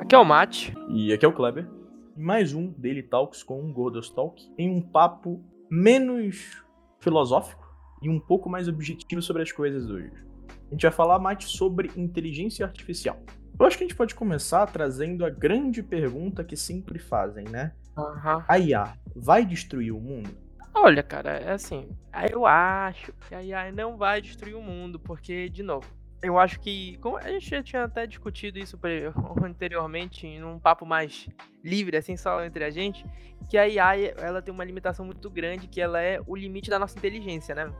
Aqui é o Mate. E aqui é o Kleber. E mais um Daily Talks com um Gordos Talk em um papo menos filosófico e um pouco mais objetivo sobre as coisas hoje. A gente vai falar, Mate, sobre inteligência artificial. Eu acho que a gente pode começar trazendo a grande pergunta que sempre fazem, né? Uhum. A IA vai destruir o mundo? Olha, cara, é assim. Eu acho que a IA não vai destruir o mundo, porque, de novo, eu acho que. Como a gente já tinha até discutido isso anteriormente, em um papo mais livre, assim, só entre a gente, que a IA ela tem uma limitação muito grande, que ela é o limite da nossa inteligência, né?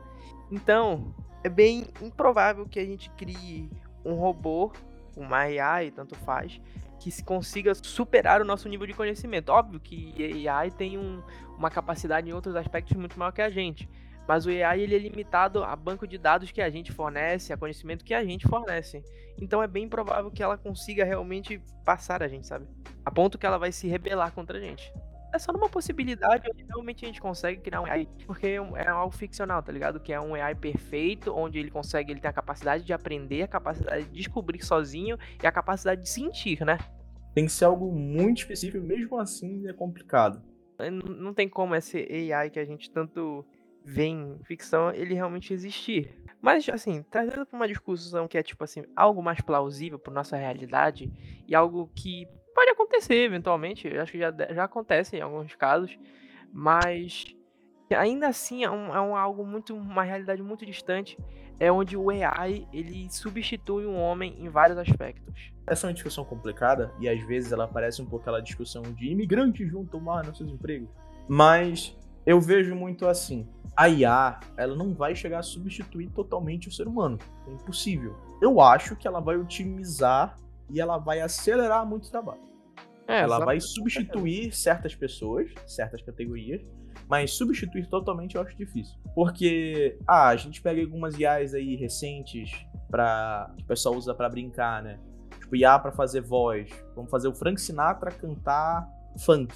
Então, é bem improvável que a gente crie um robô, uma AI, tanto faz, que se consiga superar o nosso nível de conhecimento. Óbvio que AI tem um, uma capacidade em outros aspectos muito maior que a gente. Mas o AI ele é limitado a banco de dados que a gente fornece, a conhecimento que a gente fornece. Então é bem provável que ela consiga realmente passar a gente, sabe? A ponto que ela vai se rebelar contra a gente. É só numa possibilidade onde realmente a gente consegue criar um AI, porque é, é algo ficcional, tá ligado? Que é um AI perfeito, onde ele consegue, ele tem a capacidade de aprender, a capacidade de descobrir sozinho e a capacidade de sentir, né? Tem que ser algo muito específico, mesmo assim é complicado. Não tem como esse AI que a gente tanto vem ficção ele realmente existir. Mas, assim, trazendo para uma discussão que é, tipo assim, algo mais plausível para nossa realidade e algo que pode acontecer eventualmente, acho que já, já acontece em alguns casos, mas ainda assim é, um, é um, algo muito, uma realidade muito distante, é onde o AI, ele substitui um homem em vários aspectos. Essa é uma discussão complicada e às vezes ela parece um pouco aquela discussão de imigrantes vão tomar nossos empregos, mas eu vejo muito assim, a IA, ela não vai chegar a substituir totalmente o ser humano. É impossível. Eu acho que ela vai otimizar e ela vai acelerar muito o trabalho. É, ela vai substituir certas pessoas, certas categorias, mas substituir totalmente eu acho difícil. Porque, ah, a gente pega algumas IAs aí recentes para que o pessoal usa para brincar, né? Tipo, IA para fazer voz. Vamos fazer o Frank Sinatra cantar funk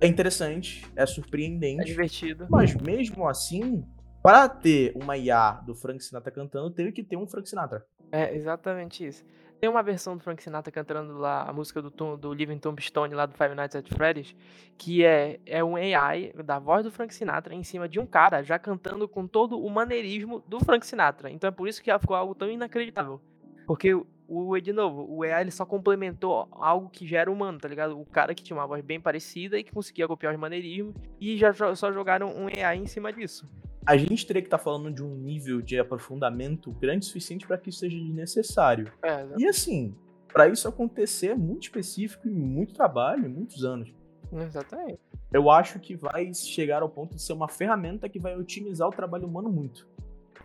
é interessante, é surpreendente. É divertido. Mas mesmo assim, para ter uma IA do Frank Sinatra cantando, teve que ter um Frank Sinatra. É, exatamente isso. Tem uma versão do Frank Sinatra cantando lá a música do, Tom, do Living Tombstone lá do Five Nights at Freddy's, que é, é um AI da voz do Frank Sinatra em cima de um cara já cantando com todo o maneirismo do Frank Sinatra. Então é por isso que ficou algo tão inacreditável. Porque o, de novo, o AI ele só complementou algo que já era humano, tá ligado? O cara que tinha uma voz bem parecida e que conseguia copiar os maneirismos e já só jogaram um AI em cima disso. A gente teria que estar tá falando de um nível de aprofundamento grande o suficiente para que isso seja necessário. É, e assim, para isso acontecer é muito específico e muito trabalho, muitos anos. Exatamente. Eu acho que vai chegar ao ponto de ser uma ferramenta que vai otimizar o trabalho humano muito.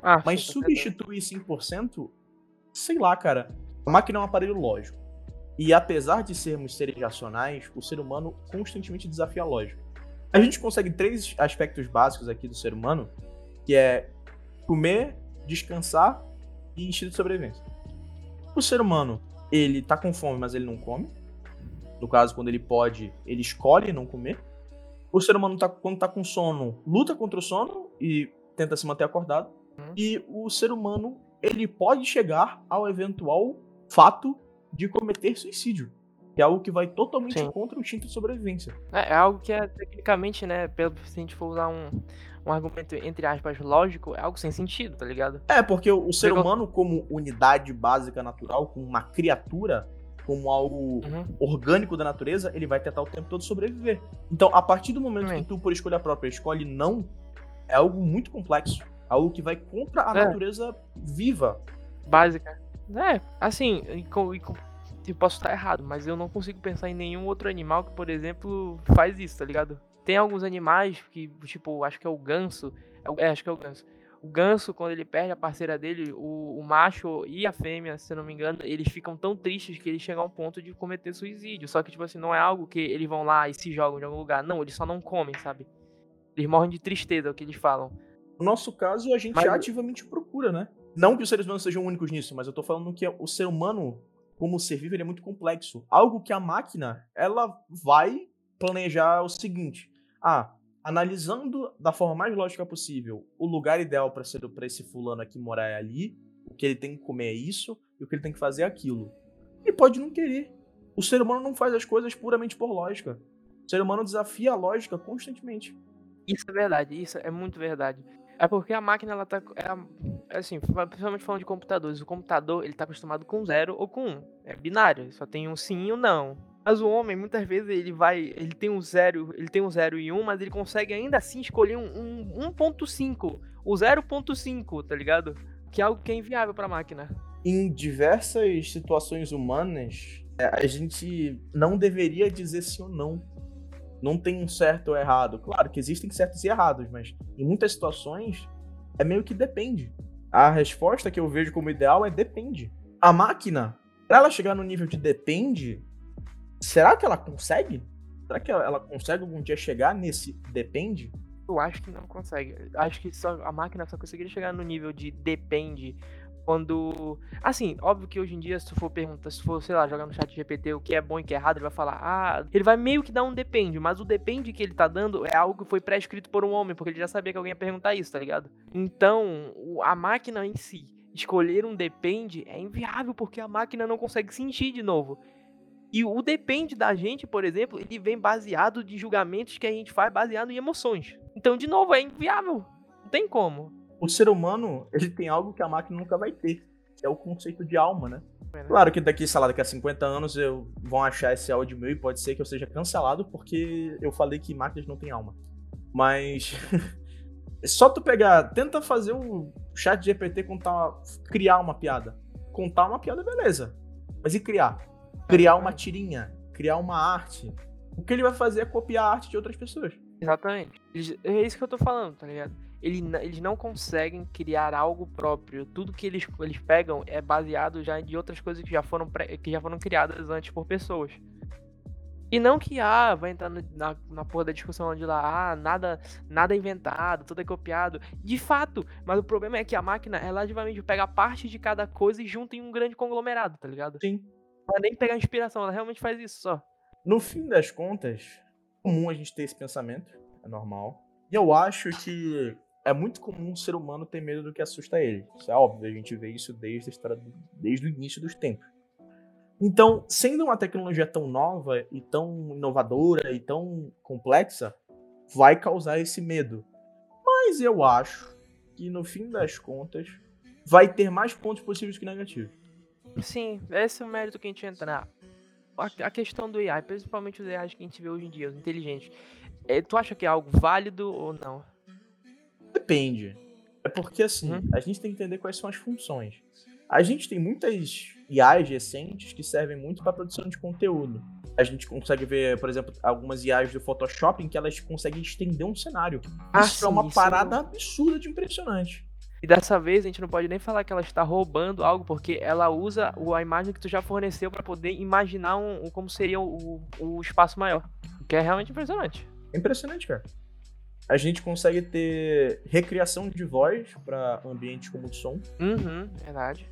Ah, Mas substituir 100%, sei lá, cara. A máquina é um aparelho lógico. E apesar de sermos seres racionais, o ser humano constantemente desafia a lógica. A gente consegue três aspectos básicos aqui do ser humano, que é comer, descansar e instinto de sobrevivência. O ser humano, ele tá com fome, mas ele não come. No caso, quando ele pode, ele escolhe não comer. O ser humano, tá, quando tá com sono, luta contra o sono e tenta se manter acordado. Uhum. E o ser humano, ele pode chegar ao eventual fato de cometer suicídio. Que é algo que vai totalmente Sim. contra o instinto de sobrevivência. É, é, algo que é tecnicamente, né, pelo, se a gente for usar um, um argumento, entre aspas, lógico, é algo sem sentido, tá ligado? É, porque o, o ser humano, como unidade básica natural, como uma criatura, como algo uhum. orgânico da natureza, ele vai tentar o tempo todo sobreviver. Então, a partir do momento uhum. que tu, por escolha própria, escolhe não, é algo muito complexo. Algo que vai contra a é. natureza viva. Básica. É, assim, e, e, eu posso estar errado, mas eu não consigo pensar em nenhum outro animal que, por exemplo, faz isso, tá ligado? Tem alguns animais que, tipo, acho que é o ganso. É, é acho que é o ganso. O ganso, quando ele perde a parceira dele, o, o, macho e a fêmea, se não me engano, eles ficam tão tristes que eles chegam ao ponto de cometer suicídio. Só que, tipo assim, não é algo que eles vão lá e se jogam de algum lugar. Não, eles só não comem, sabe? Eles morrem de tristeza, é o que eles falam. No nosso caso, a gente Mas... ativamente procura, né? Não que os seres humanos sejam únicos nisso, mas eu tô falando que o ser humano, como ser vivo, ele é muito complexo. Algo que a máquina, ela vai planejar o seguinte: ah, analisando da forma mais lógica possível o lugar ideal para ser para esse fulano aqui morar é ali, o que ele tem que comer é isso e o que ele tem que fazer é aquilo. Ele pode não querer. O ser humano não faz as coisas puramente por lógica. O ser humano desafia a lógica constantemente. Isso é verdade, isso é muito verdade. É porque a máquina, ela tá. É, assim, principalmente falando de computadores. O computador, ele tá acostumado com zero ou com um. É binário, só tem um sim e um não. Mas o homem, muitas vezes, ele vai. Ele tem um zero, ele tem um zero e um, mas ele consegue ainda assim escolher um, um 1.5. O 0.5, tá ligado? Que é algo que é inviável pra máquina. Em diversas situações humanas, é, a gente não deveria dizer sim ou não não tem um certo ou errado. Claro que existem certos e errados, mas em muitas situações é meio que depende. A resposta que eu vejo como ideal é depende. A máquina, para ela chegar no nível de depende, será que ela consegue? Será que ela consegue algum dia chegar nesse depende? Eu acho que não consegue. Acho que só a máquina só conseguiria chegar no nível de depende quando. Assim, óbvio que hoje em dia, se tu for perguntar, se for, sei lá, jogar no chat GPT o que é bom e o que é errado, ele vai falar, ah, ele vai meio que dar um depende, mas o depende que ele tá dando é algo que foi pré-escrito por um homem, porque ele já sabia que alguém ia perguntar isso, tá ligado? Então, a máquina em si, escolher um depende é inviável, porque a máquina não consegue sentir de novo. E o depende da gente, por exemplo, ele vem baseado de julgamentos que a gente faz baseado em emoções. Então, de novo, é inviável. Não tem como o ser humano, ele tem algo que a máquina nunca vai ter, que é o conceito de alma, né? É, né? Claro que daqui, sei lá, daqui a 50 anos eu vão achar esse áudio meu e pode ser que eu seja cancelado porque eu falei que máquinas não têm alma. Mas só tu pegar, tenta fazer o chat GPT contar, criar uma piada. Contar uma piada, beleza. Mas e criar? Criar uma tirinha, criar uma arte. O que ele vai fazer é copiar a arte de outras pessoas. Exatamente. É isso que eu tô falando, tá ligado? ele, eles não conseguem criar algo próprio. Tudo que eles, eles pegam é baseado já de outras coisas que já foram, que já foram criadas antes por pessoas. E não que, ah, vai entrar na, na porra da discussão onde lá, ah, nada, nada é inventado, tudo é copiado. De fato, mas o problema é que a máquina, ela relativamente pega parte de cada coisa e junta em um grande conglomerado, tá ligado? Sim. Ela nem pega inspiração, ela realmente faz isso só. No fim das contas, é comum a gente ter esse pensamento, é normal. E eu acho que é muito comum um ser humano ter medo do que assusta ele. Isso é óbvio, a gente vê isso desde, a história, desde o início dos tempos. Então, sendo uma tecnologia tão nova e tão inovadora e tão complexa, vai causar esse medo. Mas eu acho que no fim das contas vai ter mais pontos positivos que negativos. Sim, esse é o mérito que a gente entrar. A, questão do AI, principalmente os AIs que a gente vê hoje em dia, os inteligentes. É, tu acha que é algo válido ou não? Depende. É porque, assim, uhum. a gente tem que entender quais são as funções. A gente tem muitas IAs recentes que servem muito para produção de conteúdo. A gente consegue ver, por exemplo, algumas IAs do Photoshop em que elas conseguem estender um cenário. Ah, isso sim, é uma parada absurda de impressionante. E dessa vez a gente não pode nem falar que ela está roubando algo, porque ela usa a imagem que tu já forneceu para poder imaginar um, um, como seria o, o espaço maior. O que é realmente impressionante. Impressionante, cara a gente consegue ter recriação de voz para ambientes como o som. Uhum, verdade.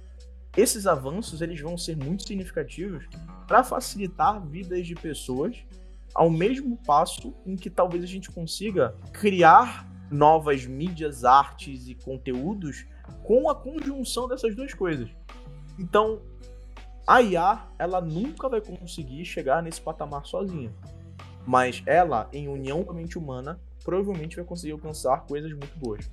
Esses avanços eles vão ser muito significativos para facilitar vidas de pessoas, ao mesmo passo em que talvez a gente consiga criar novas mídias, artes e conteúdos com a conjunção dessas duas coisas. Então, a IA, ela nunca vai conseguir chegar nesse patamar sozinha. Mas ela, em união com a mente humana, provavelmente vai conseguir alcançar coisas muito boas.